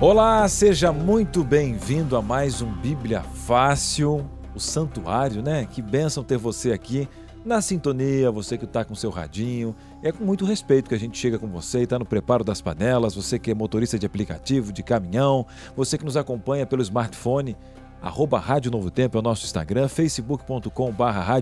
Olá, seja muito bem-vindo a mais um Bíblia Fácil, o Santuário, né? Que bênção ter você aqui na sintonia, você que está com seu radinho. É com muito respeito que a gente chega com você e está no preparo das panelas, você que é motorista de aplicativo, de caminhão, você que nos acompanha pelo smartphone, arroba Rádio Novo Tempo é o nosso Instagram, facebook.com barra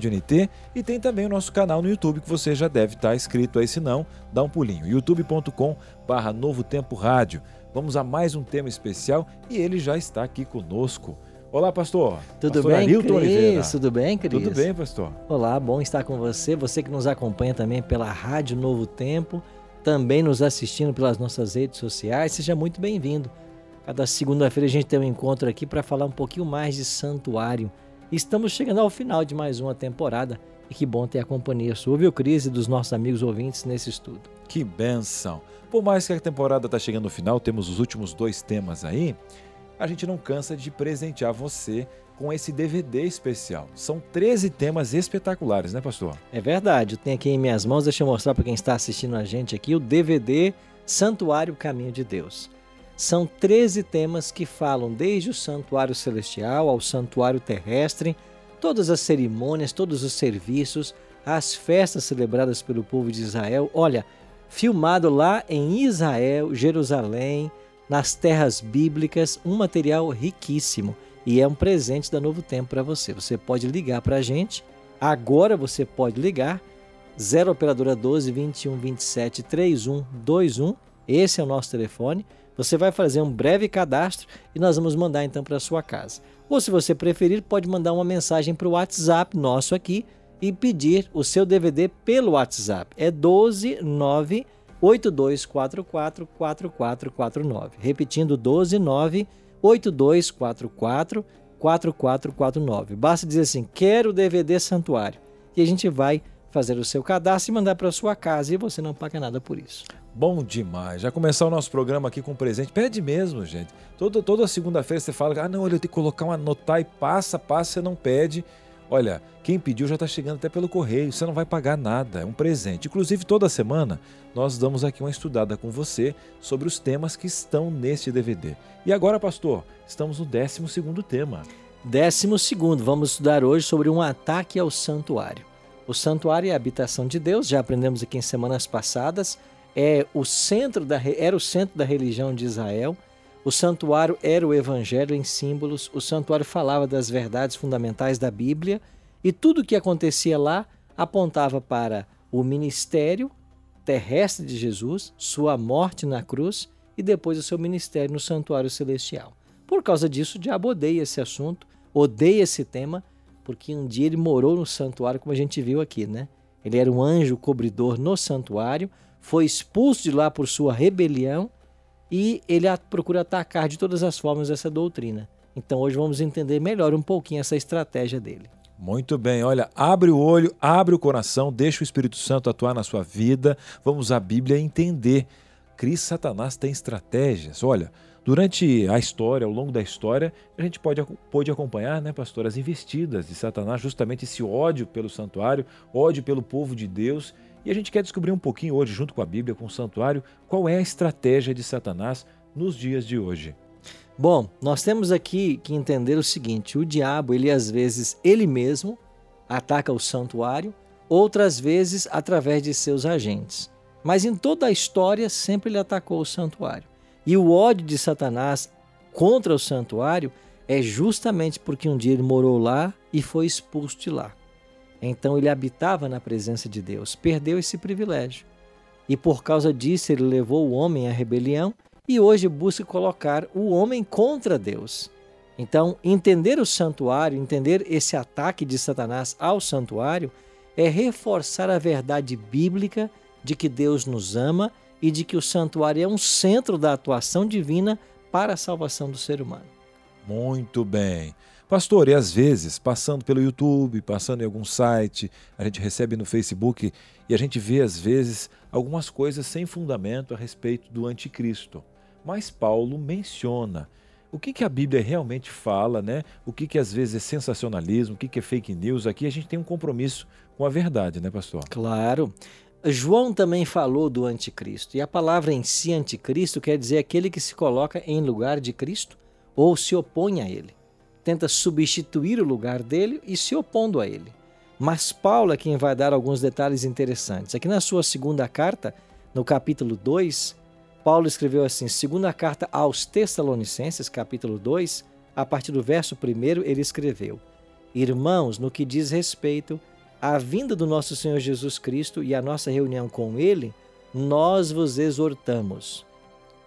e tem também o nosso canal no YouTube que você já deve estar tá inscrito aí, se não, dá um pulinho, youtube.com barra Novo Tempo Rádio. Vamos a mais um tema especial e ele já está aqui conosco. Olá, pastor. Tudo pastor bem, Arilton Cris? Oliveira. Tudo bem, Cris? Tudo bem, pastor. Olá, bom estar com você. Você que nos acompanha também pela Rádio Novo Tempo, também nos assistindo pelas nossas redes sociais, seja muito bem-vindo. Cada segunda-feira a gente tem um encontro aqui para falar um pouquinho mais de santuário. Estamos chegando ao final de mais uma temporada e que bom ter a companhia sua, viu, Cris, e dos nossos amigos ouvintes nesse estudo. Que benção! Por mais que a temporada está chegando ao final, temos os últimos dois temas aí, a gente não cansa de presentear você com esse DVD especial. São 13 temas espetaculares, né, pastor? É verdade. Eu tenho aqui em minhas mãos, deixa eu mostrar para quem está assistindo a gente aqui, o DVD Santuário Caminho de Deus. São 13 temas que falam desde o santuário celestial ao santuário terrestre, todas as cerimônias, todos os serviços, as festas celebradas pelo povo de Israel. Olha, filmado lá em Israel, Jerusalém, nas terras bíblicas, um material riquíssimo e é um presente da Novo Tempo para você. Você pode ligar para a gente, agora você pode ligar, 0 Operadora 12 21 27 31 21, esse é o nosso telefone. Você vai fazer um breve cadastro e nós vamos mandar então para sua casa. Ou se você preferir, pode mandar uma mensagem para o WhatsApp nosso aqui, e pedir o seu DVD pelo WhatsApp. É 129 8244 4449. Repetindo 129 8244 4449. Basta dizer assim: "Quero o DVD Santuário". E a gente vai fazer o seu cadastro e mandar para sua casa e você não paga nada por isso. Bom demais. Já começar o nosso programa aqui com presente. Pede mesmo, gente. Toda, toda segunda-feira você fala: "Ah, não, olha, eu tenho que colocar uma anotar e passa, passa, você não pede". Olha, quem pediu já está chegando até pelo correio, você não vai pagar nada, é um presente. Inclusive, toda semana nós damos aqui uma estudada com você sobre os temas que estão neste DVD. E agora, pastor, estamos no 12 tema. Décimo segundo, vamos estudar hoje sobre um ataque ao santuário. O santuário é a habitação de Deus, já aprendemos aqui em semanas passadas, é o centro da, era o centro da religião de Israel. O santuário era o evangelho em símbolos, o santuário falava das verdades fundamentais da Bíblia e tudo o que acontecia lá apontava para o ministério terrestre de Jesus, sua morte na cruz e depois o seu ministério no santuário celestial. Por causa disso, o diabo odeia esse assunto, odeia esse tema, porque um dia ele morou no santuário, como a gente viu aqui, né? Ele era um anjo cobridor no santuário, foi expulso de lá por sua rebelião e ele procura atacar de todas as formas essa doutrina. Então hoje vamos entender melhor um pouquinho essa estratégia dele. Muito bem, olha, abre o olho, abre o coração, deixa o Espírito Santo atuar na sua vida. Vamos à Bíblia entender. Cris Satanás tem estratégias. Olha, durante a história, ao longo da história, a gente pode, pode acompanhar, né, pastor, as investidas de Satanás, justamente esse ódio pelo santuário, ódio pelo povo de Deus e a gente quer descobrir um pouquinho hoje, junto com a Bíblia, com o santuário, qual é a estratégia de Satanás nos dias de hoje. Bom, nós temos aqui que entender o seguinte: o diabo, ele às vezes ele mesmo ataca o santuário, outras vezes através de seus agentes. Mas em toda a história sempre ele atacou o santuário. E o ódio de Satanás contra o santuário é justamente porque um dia ele morou lá e foi expulso de lá. Então ele habitava na presença de Deus, perdeu esse privilégio. E por causa disso ele levou o homem à rebelião e hoje busca colocar o homem contra Deus. Então, entender o santuário, entender esse ataque de Satanás ao santuário, é reforçar a verdade bíblica de que Deus nos ama e de que o santuário é um centro da atuação divina para a salvação do ser humano. Muito bem. Pastor, e às vezes, passando pelo YouTube, passando em algum site, a gente recebe no Facebook e a gente vê às vezes algumas coisas sem fundamento a respeito do anticristo. Mas Paulo menciona o que, que a Bíblia realmente fala, né? O que, que às vezes é sensacionalismo, o que, que é fake news. Aqui a gente tem um compromisso com a verdade, né, pastor? Claro. João também falou do anticristo. E a palavra em si, anticristo, quer dizer aquele que se coloca em lugar de Cristo ou se opõe a ele tenta substituir o lugar dele e se opondo a ele. Mas Paulo é quem vai dar alguns detalhes interessantes. Aqui na sua segunda carta, no capítulo 2, Paulo escreveu assim: segunda carta aos Tessalonicenses, capítulo 2, a partir do verso 1, ele escreveu: Irmãos, no que diz respeito à vinda do nosso Senhor Jesus Cristo e à nossa reunião com ele, nós vos exortamos.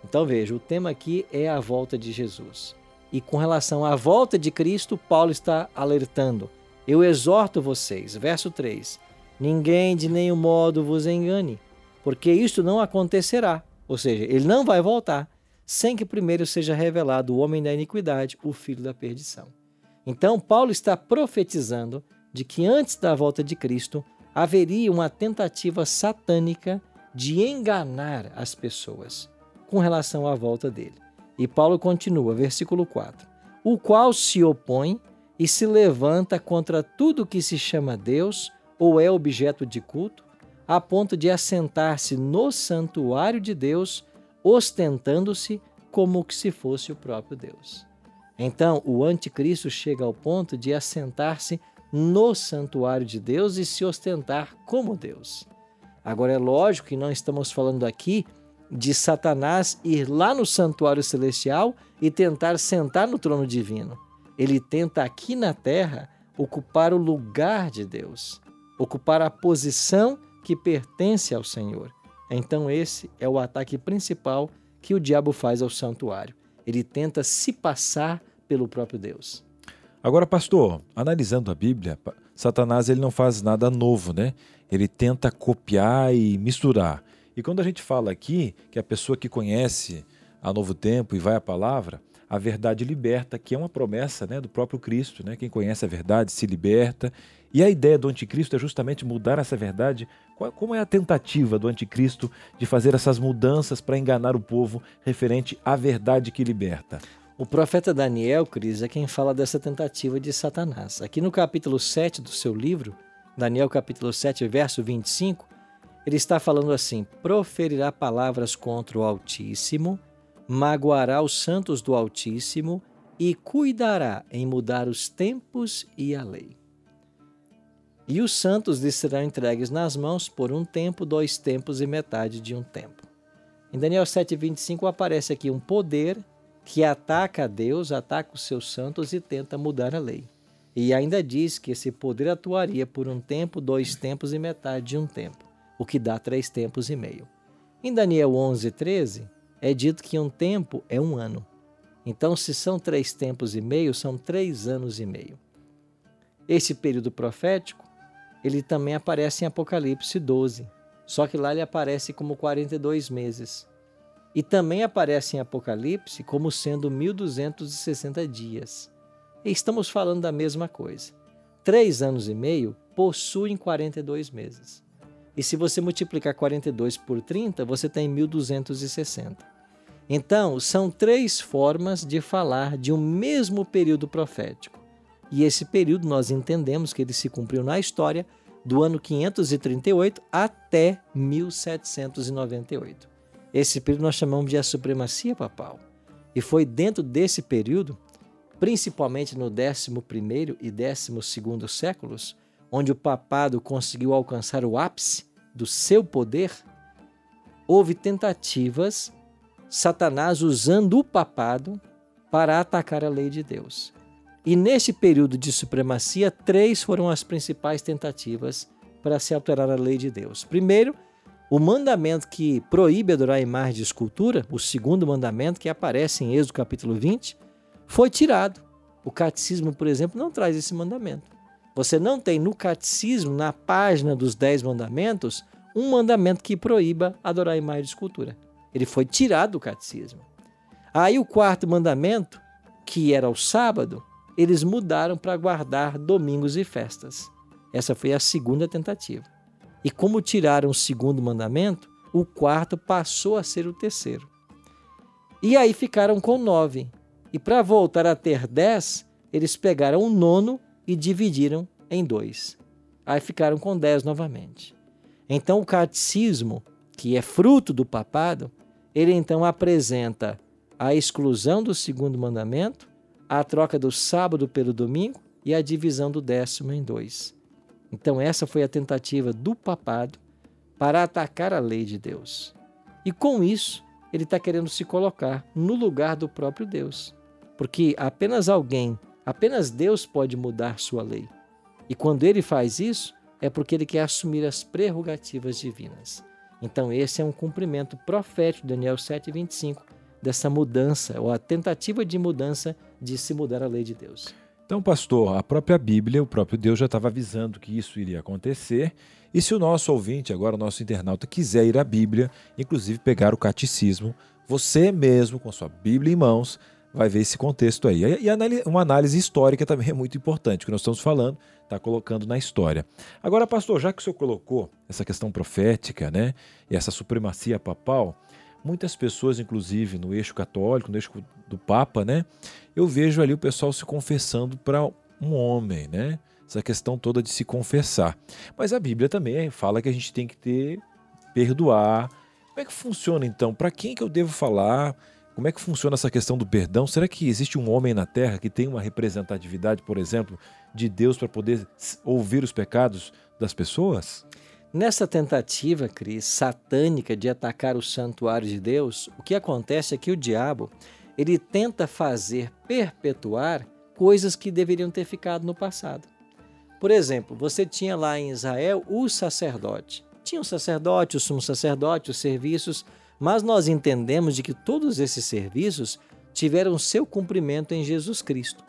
Então veja, o tema aqui é a volta de Jesus. E com relação à volta de Cristo, Paulo está alertando. Eu exorto vocês, verso 3: Ninguém de nenhum modo vos engane, porque isto não acontecerá. Ou seja, ele não vai voltar sem que primeiro seja revelado o homem da iniquidade, o filho da perdição. Então, Paulo está profetizando de que antes da volta de Cristo haveria uma tentativa satânica de enganar as pessoas com relação à volta dele. E Paulo continua, versículo 4: O qual se opõe e se levanta contra tudo que se chama Deus ou é objeto de culto, a ponto de assentar-se no santuário de Deus, ostentando-se como que se fosse o próprio Deus. Então, o anticristo chega ao ponto de assentar-se no santuário de Deus e se ostentar como Deus. Agora, é lógico que não estamos falando aqui de Satanás ir lá no santuário celestial e tentar sentar no trono divino. Ele tenta aqui na terra ocupar o lugar de Deus, ocupar a posição que pertence ao Senhor. Então, esse é o ataque principal que o diabo faz ao santuário. Ele tenta se passar pelo próprio Deus. Agora, pastor, analisando a Bíblia, Satanás ele não faz nada novo, né? Ele tenta copiar e misturar. E quando a gente fala aqui que a pessoa que conhece a Novo Tempo e vai à palavra, a verdade liberta, que é uma promessa né, do próprio Cristo. Né? Quem conhece a verdade se liberta. E a ideia do anticristo é justamente mudar essa verdade. Como é a tentativa do anticristo de fazer essas mudanças para enganar o povo referente à verdade que liberta? O profeta Daniel, Cris, é quem fala dessa tentativa de Satanás. Aqui no capítulo 7 do seu livro, Daniel capítulo 7, verso 25, ele está falando assim: proferirá palavras contra o Altíssimo, magoará os santos do Altíssimo e cuidará em mudar os tempos e a lei. E os santos lhe serão entregues nas mãos por um tempo, dois tempos e metade de um tempo. Em Daniel 7,25 aparece aqui um poder que ataca a Deus, ataca os seus santos e tenta mudar a lei. E ainda diz que esse poder atuaria por um tempo, dois tempos e metade de um tempo o que dá três tempos e meio. Em Daniel 11, 13, é dito que um tempo é um ano. Então, se são três tempos e meio, são três anos e meio. Esse período profético, ele também aparece em Apocalipse 12, só que lá ele aparece como 42 meses. E também aparece em Apocalipse como sendo 1260 dias. E estamos falando da mesma coisa. Três anos e meio possuem 42 meses. E se você multiplicar 42 por 30, você tem 1260. Então, são três formas de falar de um mesmo período profético. E esse período nós entendemos que ele se cumpriu na história do ano 538 até 1798. Esse período nós chamamos de a supremacia papal. E foi dentro desse período, principalmente no 11º e 12º séculos, onde o papado conseguiu alcançar o ápice do seu poder, houve tentativas, Satanás usando o papado para atacar a lei de Deus. E nesse período de supremacia, três foram as principais tentativas para se alterar a lei de Deus. Primeiro, o mandamento que proíbe adorar imagens de escultura, o segundo mandamento que aparece em Êxodo capítulo 20, foi tirado. O catecismo, por exemplo, não traz esse mandamento. Você não tem no catecismo, na página dos Dez Mandamentos, um mandamento que proíba adorar imagem de escultura. Ele foi tirado do catecismo. Aí o quarto mandamento que era o sábado, eles mudaram para guardar domingos e festas. Essa foi a segunda tentativa. E como tiraram o segundo mandamento, o quarto passou a ser o terceiro. E aí ficaram com nove. E para voltar a ter dez, eles pegaram o nono e dividiram em dois. Aí ficaram com dez novamente. Então o catecismo, que é fruto do papado, ele então apresenta a exclusão do segundo mandamento, a troca do sábado pelo domingo e a divisão do décimo em dois. Então essa foi a tentativa do papado para atacar a lei de Deus. E com isso, ele está querendo se colocar no lugar do próprio Deus. Porque apenas alguém, apenas Deus pode mudar sua lei. E quando ele faz isso, é porque ele quer assumir as prerrogativas divinas. Então, esse é um cumprimento profético Daniel 7,25, dessa mudança, ou a tentativa de mudança de se mudar a lei de Deus. Então, pastor, a própria Bíblia, o próprio Deus já estava avisando que isso iria acontecer. E se o nosso ouvinte, agora o nosso internauta, quiser ir à Bíblia, inclusive pegar o catecismo, você mesmo, com sua Bíblia em mãos, vai ver esse contexto aí. E uma análise histórica também é muito importante, que nós estamos falando, está colocando na história. Agora, pastor, já que o senhor colocou essa questão profética, né, e essa supremacia papal, muitas pessoas, inclusive no eixo católico, no eixo do Papa, né, eu vejo ali o pessoal se confessando para um homem, né, essa questão toda de se confessar. Mas a Bíblia também fala que a gente tem que ter perdoar. Como é que funciona então? Para quem que eu devo falar? Como é que funciona essa questão do perdão? Será que existe um homem na Terra que tem uma representatividade, por exemplo, de Deus para poder ouvir os pecados das pessoas? Nessa tentativa, Cris, satânica de atacar o santuário de Deus, o que acontece é que o diabo ele tenta fazer perpetuar coisas que deveriam ter ficado no passado. Por exemplo, você tinha lá em Israel o sacerdote. Tinha o sacerdote, o sumo sacerdote, os serviços mas nós entendemos de que todos esses serviços tiveram seu cumprimento em Jesus Cristo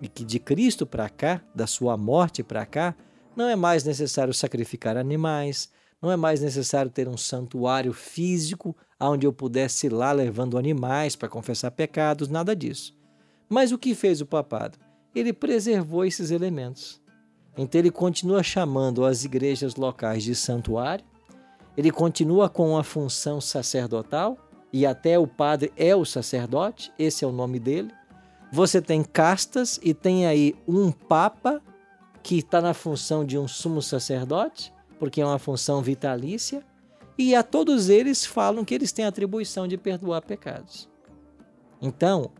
e que de Cristo para cá, da sua morte para cá, não é mais necessário sacrificar animais, não é mais necessário ter um santuário físico onde eu pudesse ir lá levando animais para confessar pecados, nada disso. Mas o que fez o papado? Ele preservou esses elementos. Então ele continua chamando as igrejas locais de santuário, ele continua com a função sacerdotal e até o padre é o sacerdote, esse é o nome dele. Você tem castas e tem aí um papa que está na função de um sumo sacerdote, porque é uma função vitalícia, e a todos eles falam que eles têm atribuição de perdoar pecados. Então,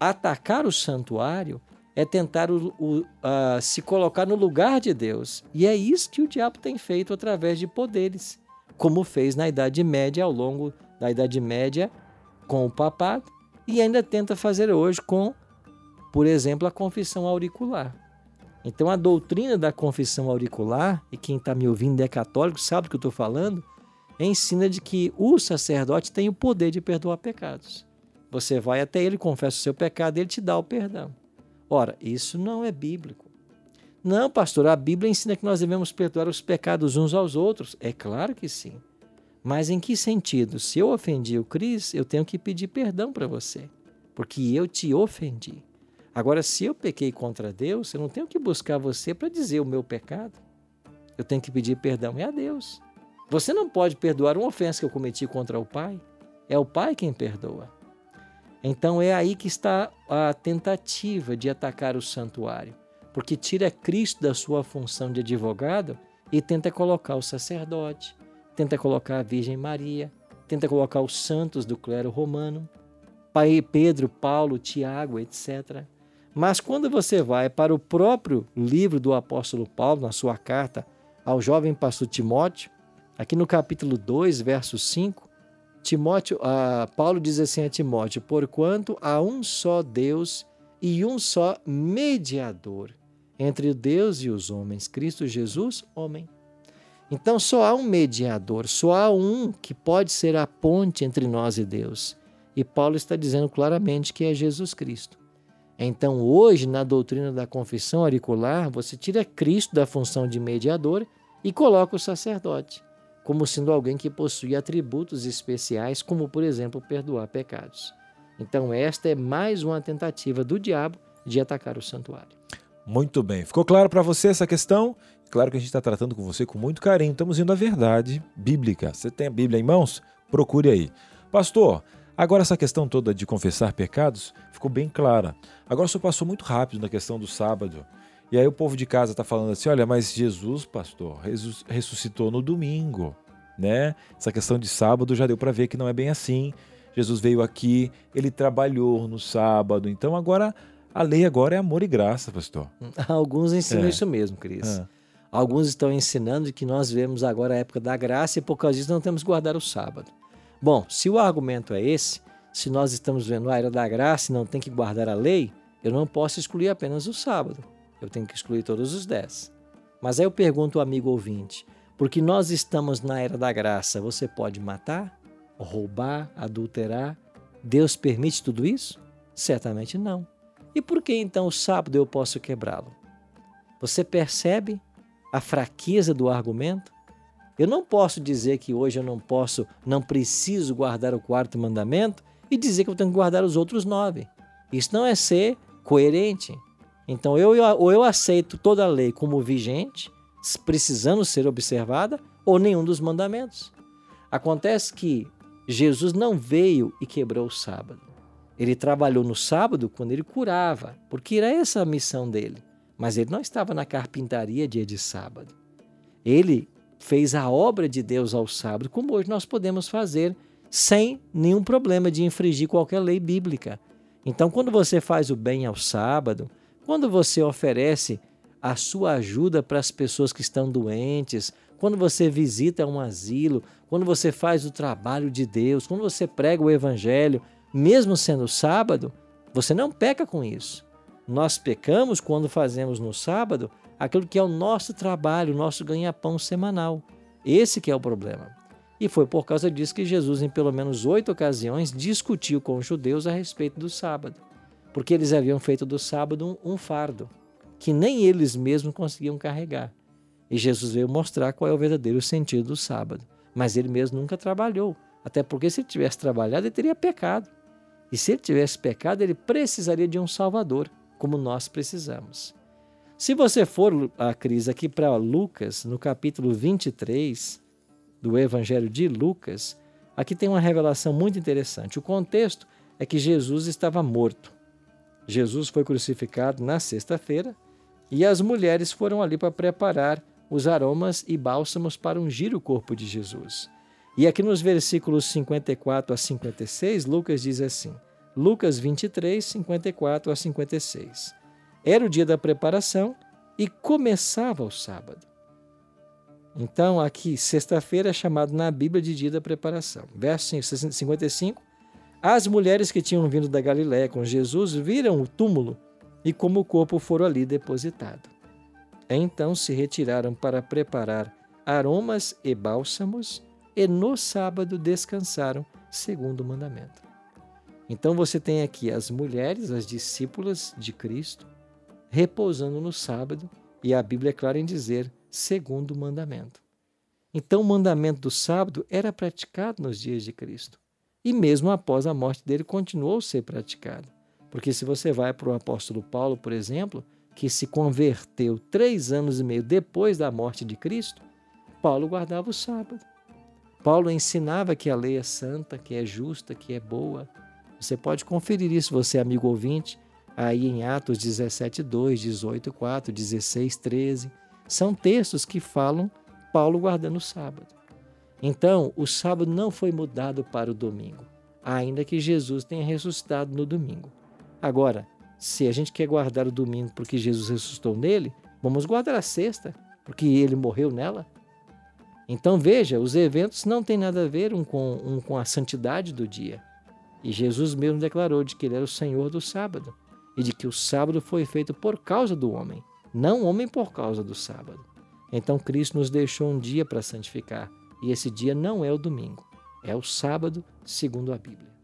atacar o santuário é tentar o, o, uh, se colocar no lugar de Deus. E é isso que o diabo tem feito através de poderes como fez na Idade Média, ao longo da Idade Média, com o papado, e ainda tenta fazer hoje com, por exemplo, a confissão auricular. Então, a doutrina da confissão auricular, e quem está me ouvindo é católico, sabe o que eu estou falando, ensina de que o sacerdote tem o poder de perdoar pecados. Você vai até ele, confessa o seu pecado, ele te dá o perdão. Ora, isso não é bíblico. Não, pastor, a Bíblia ensina que nós devemos perdoar os pecados uns aos outros. É claro que sim. Mas em que sentido? Se eu ofendi o Cris, eu tenho que pedir perdão para você, porque eu te ofendi. Agora, se eu pequei contra Deus, eu não tenho que buscar você para dizer o meu pecado. Eu tenho que pedir perdão é a Deus. Você não pode perdoar uma ofensa que eu cometi contra o Pai. É o Pai quem perdoa. Então é aí que está a tentativa de atacar o santuário porque tira Cristo da sua função de advogado e tenta colocar o sacerdote, tenta colocar a Virgem Maria, tenta colocar os santos do clero romano, Pai Pedro, Paulo, Tiago, etc. Mas quando você vai para o próprio livro do apóstolo Paulo, na sua carta ao jovem pastor Timóteo, aqui no capítulo 2, verso 5, Timóteo, ah, Paulo diz assim a Timóteo: Porquanto há um só Deus e um só mediador entre Deus e os homens, Cristo Jesus, homem. Então só há um mediador, só há um que pode ser a ponte entre nós e Deus. E Paulo está dizendo claramente que é Jesus Cristo. Então, hoje, na doutrina da confissão auricular, você tira Cristo da função de mediador e coloca o sacerdote, como sendo alguém que possui atributos especiais, como, por exemplo, perdoar pecados. Então, esta é mais uma tentativa do diabo de atacar o santuário. Muito bem. Ficou claro para você essa questão? Claro que a gente está tratando com você com muito carinho. Estamos indo à verdade bíblica. Você tem a Bíblia em mãos? Procure aí. Pastor, agora essa questão toda de confessar pecados ficou bem clara. Agora o senhor passou muito rápido na questão do sábado. E aí o povo de casa está falando assim: olha, mas Jesus, pastor, ressuscitou no domingo. Né? Essa questão de sábado já deu para ver que não é bem assim. Jesus veio aqui, ele trabalhou no sábado. Então agora a lei agora é amor e graça, pastor. Alguns ensinam é. isso mesmo, Cris. É. Alguns estão ensinando que nós vemos agora a época da graça e por causa disso não temos que guardar o sábado. Bom, se o argumento é esse, se nós estamos vendo a era da graça e não tem que guardar a lei, eu não posso excluir apenas o sábado. Eu tenho que excluir todos os dez. Mas aí eu pergunto ao amigo ouvinte: porque nós estamos na era da graça, você pode matar, roubar, adulterar? Deus permite tudo isso? Certamente não. E por que então o sábado eu posso quebrá-lo? Você percebe a fraqueza do argumento? Eu não posso dizer que hoje eu não posso, não preciso guardar o quarto mandamento e dizer que eu tenho que guardar os outros nove. Isso não é ser coerente. Então, eu, ou eu aceito toda a lei como vigente, precisando ser observada, ou nenhum dos mandamentos. Acontece que Jesus não veio e quebrou o sábado. Ele trabalhou no sábado quando ele curava, porque era essa a missão dele. Mas ele não estava na carpintaria dia de sábado. Ele fez a obra de Deus ao sábado, como hoje nós podemos fazer, sem nenhum problema de infringir qualquer lei bíblica. Então, quando você faz o bem ao sábado, quando você oferece a sua ajuda para as pessoas que estão doentes, quando você visita um asilo, quando você faz o trabalho de Deus, quando você prega o evangelho, mesmo sendo sábado, você não peca com isso. Nós pecamos quando fazemos no sábado aquilo que é o nosso trabalho, o nosso ganha-pão semanal. Esse que é o problema. E foi por causa disso que Jesus, em pelo menos oito ocasiões, discutiu com os judeus a respeito do sábado porque eles haviam feito do sábado um, um fardo que nem eles mesmos conseguiam carregar. E Jesus veio mostrar qual é o verdadeiro sentido do sábado. Mas ele mesmo nunca trabalhou, até porque se ele tivesse trabalhado, ele teria pecado. E se ele tivesse pecado, ele precisaria de um Salvador, como nós precisamos. Se você for, a Cris, aqui para Lucas, no capítulo 23 do Evangelho de Lucas, aqui tem uma revelação muito interessante. O contexto é que Jesus estava morto. Jesus foi crucificado na sexta-feira e as mulheres foram ali para preparar os aromas e bálsamos para ungir o corpo de Jesus. E aqui nos versículos 54 a 56, Lucas diz assim: Lucas 23, 54 a 56. Era o dia da preparação e começava o sábado. Então, aqui, sexta-feira é chamado na Bíblia de dia da preparação. Verso 55, as mulheres que tinham vindo da Galiléia com Jesus viram o túmulo e como o corpo foram ali depositado. Então se retiraram para preparar aromas e bálsamos e no sábado descansaram, segundo o mandamento. Então você tem aqui as mulheres, as discípulas de Cristo, repousando no sábado, e a Bíblia é clara em dizer, segundo o mandamento. Então o mandamento do sábado era praticado nos dias de Cristo e mesmo após a morte dele continuou a ser praticada. Porque se você vai para o apóstolo Paulo, por exemplo, que se converteu três anos e meio depois da morte de Cristo, Paulo guardava o sábado. Paulo ensinava que a lei é santa, que é justa, que é boa. Você pode conferir isso, você, amigo ouvinte, aí em Atos 17, 2, 18, 4, 16, 13. São textos que falam Paulo guardando o sábado. Então, o sábado não foi mudado para o domingo, ainda que Jesus tenha ressuscitado no domingo. Agora, se a gente quer guardar o domingo porque Jesus ressuscitou nele, vamos guardar a sexta, porque ele morreu nela. Então veja, os eventos não têm nada a ver um com, um com a santidade do dia. E Jesus mesmo declarou de que ele era o Senhor do sábado e de que o sábado foi feito por causa do homem, não o homem por causa do sábado. Então Cristo nos deixou um dia para santificar, e esse dia não é o domingo, é o sábado, segundo a Bíblia.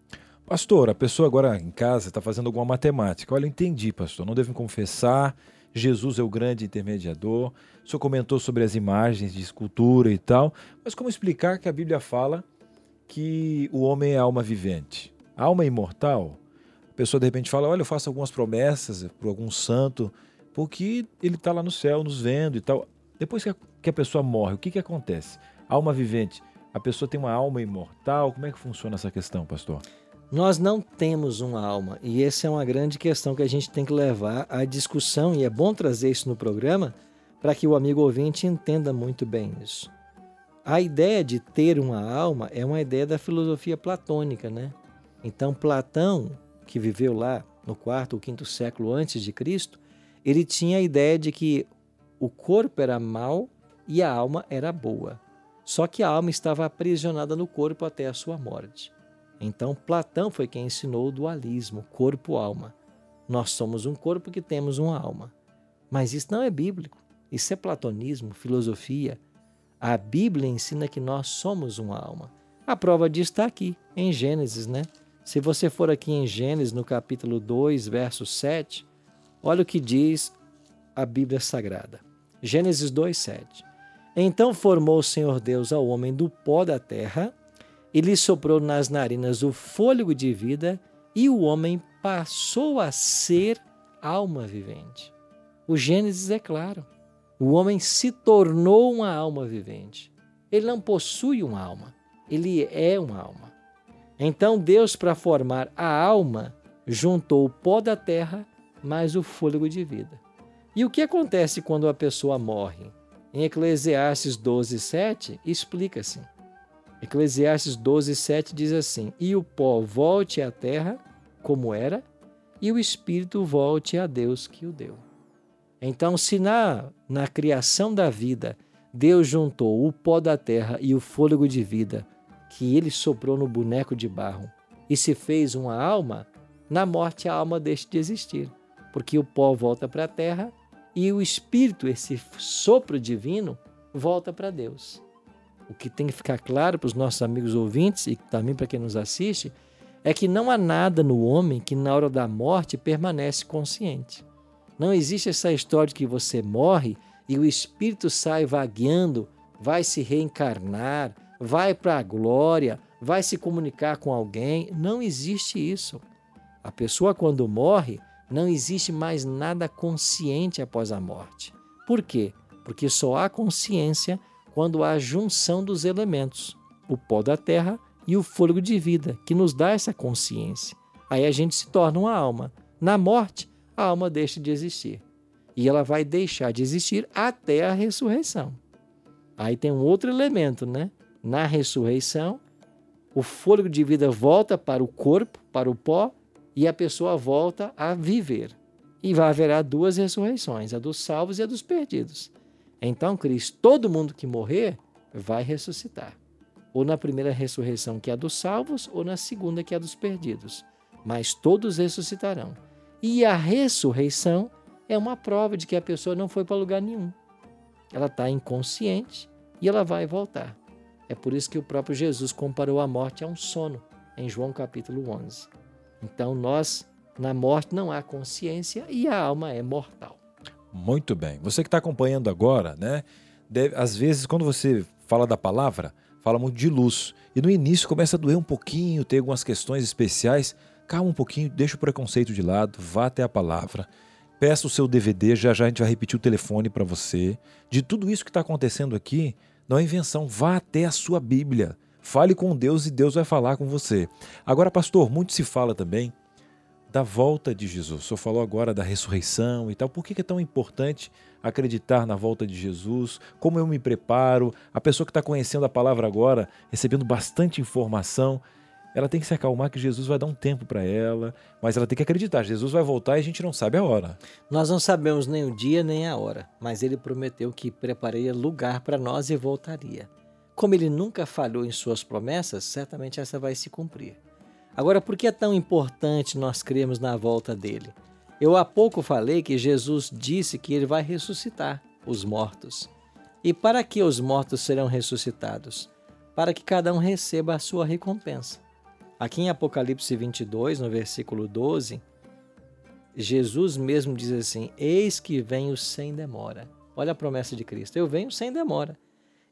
Pastor, a pessoa agora em casa está fazendo alguma matemática. Olha, entendi, pastor, não devem confessar. Jesus é o grande intermediador. O senhor comentou sobre as imagens de escultura e tal, mas como explicar que a Bíblia fala que o homem é alma vivente? A alma imortal pessoa de repente fala: Olha, eu faço algumas promessas por algum santo, porque ele está lá no céu nos vendo e tal. Depois que a pessoa morre, o que, que acontece? Alma vivente, a pessoa tem uma alma imortal? Como é que funciona essa questão, pastor? Nós não temos uma alma, e essa é uma grande questão que a gente tem que levar à discussão, e é bom trazer isso no programa para que o amigo ouvinte entenda muito bem isso. A ideia de ter uma alma é uma ideia da filosofia platônica, né? Então, Platão, que viveu lá no quarto ou quinto século antes de Cristo, ele tinha a ideia de que o corpo era mau e a alma era boa. Só que a alma estava aprisionada no corpo até a sua morte. Então, Platão foi quem ensinou o dualismo, corpo-alma. Nós somos um corpo que temos uma alma. Mas isso não é bíblico. Isso é platonismo, filosofia. A Bíblia ensina que nós somos uma alma. A prova disso está aqui, em Gênesis, né? Se você for aqui em Gênesis, no capítulo 2, verso 7, olha o que diz a Bíblia Sagrada. Gênesis 2, 7. Então formou o Senhor Deus ao homem do pó da terra e lhe soprou nas narinas o fôlego de vida e o homem passou a ser alma vivente. O Gênesis é claro. O homem se tornou uma alma vivente. Ele não possui uma alma, ele é uma alma. Então Deus, para formar a alma, juntou o pó da terra mais o fôlego de vida. E o que acontece quando a pessoa morre? Em Eclesiastes 12, 7, explica-se. Eclesiastes 12, 7 diz assim: E o pó volte à terra como era, e o espírito volte a Deus que o deu. Então, se na, na criação da vida Deus juntou o pó da terra e o fôlego de vida que ele soprou no boneco de barro e se fez uma alma, na morte a alma deixa de existir, porque o pó volta para a terra e o espírito, esse sopro divino, volta para Deus. O que tem que ficar claro para os nossos amigos ouvintes e também para quem nos assiste é que não há nada no homem que na hora da morte permanece consciente. Não existe essa história de que você morre e o espírito sai vagueando, vai se reencarnar, vai para a glória, vai se comunicar com alguém. Não existe isso. A pessoa, quando morre, não existe mais nada consciente após a morte. Por quê? Porque só há consciência quando há junção dos elementos, o pó da terra e o fôlego de vida, que nos dá essa consciência. Aí a gente se torna uma alma. Na morte, a alma deixa de existir. E ela vai deixar de existir até a ressurreição. Aí tem um outro elemento, né? Na ressurreição, o fôlego de vida volta para o corpo, para o pó, e a pessoa volta a viver. E vai haverá duas ressurreições, a dos salvos e a dos perdidos. Então, Cristo, todo mundo que morrer vai ressuscitar. Ou na primeira ressurreição, que é a dos salvos, ou na segunda, que é a dos perdidos. Mas todos ressuscitarão. E a ressurreição é uma prova de que a pessoa não foi para lugar nenhum. Ela está inconsciente e ela vai voltar. É por isso que o próprio Jesus comparou a morte a um sono, em João capítulo 11. Então, nós, na morte, não há consciência e a alma é mortal. Muito bem. Você que está acompanhando agora, né? Deve, às vezes, quando você fala da palavra, fala muito de luz. E no início começa a doer um pouquinho, tem algumas questões especiais. Calma um pouquinho, deixa o preconceito de lado, vá até a palavra. Peça o seu DVD, já já a gente vai repetir o telefone para você. De tudo isso que está acontecendo aqui, não é invenção. Vá até a sua Bíblia. Fale com Deus e Deus vai falar com você. Agora, pastor, muito se fala também da volta de Jesus. O senhor falou agora da ressurreição e tal. Por que é tão importante acreditar na volta de Jesus? Como eu me preparo? A pessoa que está conhecendo a palavra agora, recebendo bastante informação, ela tem que se acalmar que Jesus vai dar um tempo para ela, mas ela tem que acreditar, Jesus vai voltar e a gente não sabe a hora. Nós não sabemos nem o dia nem a hora, mas ele prometeu que prepararia lugar para nós e voltaria. Como ele nunca falhou em suas promessas, certamente essa vai se cumprir. Agora, por que é tão importante nós crermos na volta dele? Eu há pouco falei que Jesus disse que ele vai ressuscitar os mortos. E para que os mortos serão ressuscitados? Para que cada um receba a sua recompensa. Aqui em Apocalipse 22, no versículo 12, Jesus mesmo diz assim: Eis que venho sem demora. Olha a promessa de Cristo: Eu venho sem demora.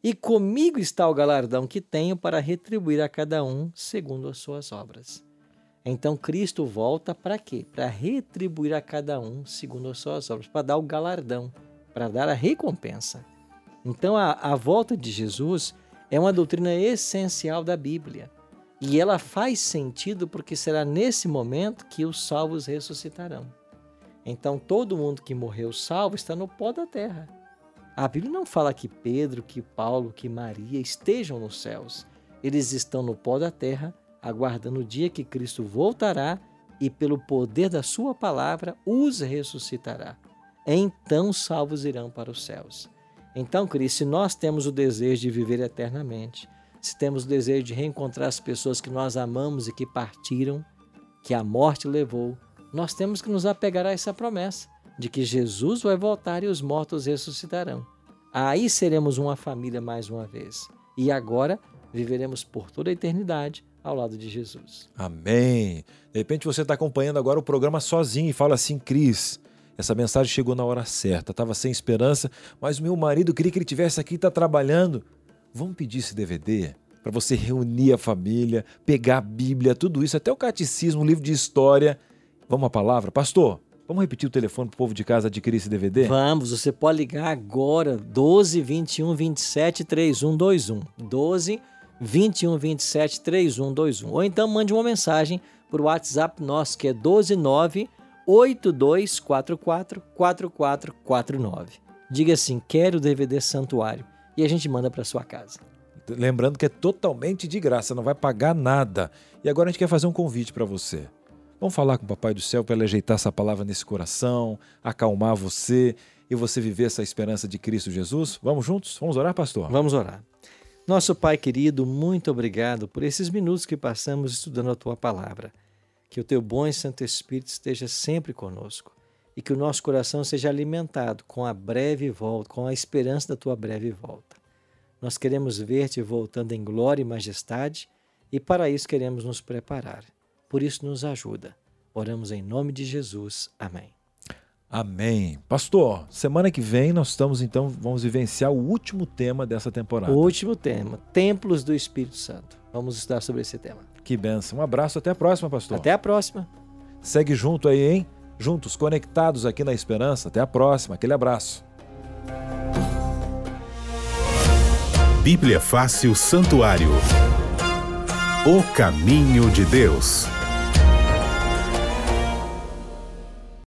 E comigo está o galardão que tenho para retribuir a cada um segundo as suas obras. Então Cristo volta para quê? Para retribuir a cada um segundo as suas obras, para dar o galardão, para dar a recompensa. Então a, a volta de Jesus é uma doutrina essencial da Bíblia. E ela faz sentido porque será nesse momento que os salvos ressuscitarão. Então todo mundo que morreu salvo está no pó da terra. A Bíblia não fala que Pedro, que Paulo, que Maria estejam nos céus. Eles estão no pó da terra aguardando o dia que Cristo voltará e, pelo poder da Sua palavra, os ressuscitará. Então, salvos irão para os céus. Então, Cristo, se nós temos o desejo de viver eternamente, se temos o desejo de reencontrar as pessoas que nós amamos e que partiram, que a morte levou, nós temos que nos apegar a essa promessa de que Jesus vai voltar e os mortos ressuscitarão. Aí seremos uma família mais uma vez. E agora viveremos por toda a eternidade ao lado de Jesus. Amém. De repente você está acompanhando agora o programa sozinho e fala assim, Cris, essa mensagem chegou na hora certa, estava sem esperança, mas o meu marido queria que ele tivesse aqui está trabalhando. Vamos pedir esse DVD para você reunir a família, pegar a Bíblia, tudo isso, até o catecismo, o livro de história. Vamos à palavra? Pastor, vamos repetir o telefone para o povo de casa adquirir esse DVD? Vamos, você pode ligar agora, 12 21 27 3121. 12 21 27 3121. Ou então mande uma mensagem para o WhatsApp nosso que é 129 8244 4449. Diga assim: quero o DVD Santuário e a gente manda para sua casa. Lembrando que é totalmente de graça, não vai pagar nada. E agora a gente quer fazer um convite para você. Vamos falar com o Papai do Céu para ele ajeitar essa palavra nesse coração, acalmar você e você viver essa esperança de Cristo Jesus? Vamos juntos? Vamos orar, pastor? Vamos orar. Nosso Pai querido, muito obrigado por esses minutos que passamos estudando a tua palavra. Que o teu bom e santo Espírito esteja sempre conosco e que o nosso coração seja alimentado com a breve volta, com a esperança da tua breve volta. Nós queremos ver-te voltando em glória e majestade e para isso queremos nos preparar. Por isso nos ajuda. Oramos em nome de Jesus. Amém. Amém. Pastor, semana que vem nós estamos então, vamos vivenciar o último tema dessa temporada. O último tema, Templos do Espírito Santo. Vamos estudar sobre esse tema. Que benção. Um abraço, até a próxima, pastor. Até a próxima. Segue junto aí, hein? Juntos, conectados aqui na esperança. Até a próxima. Aquele abraço. Bíblia Fácil Santuário. O caminho de Deus.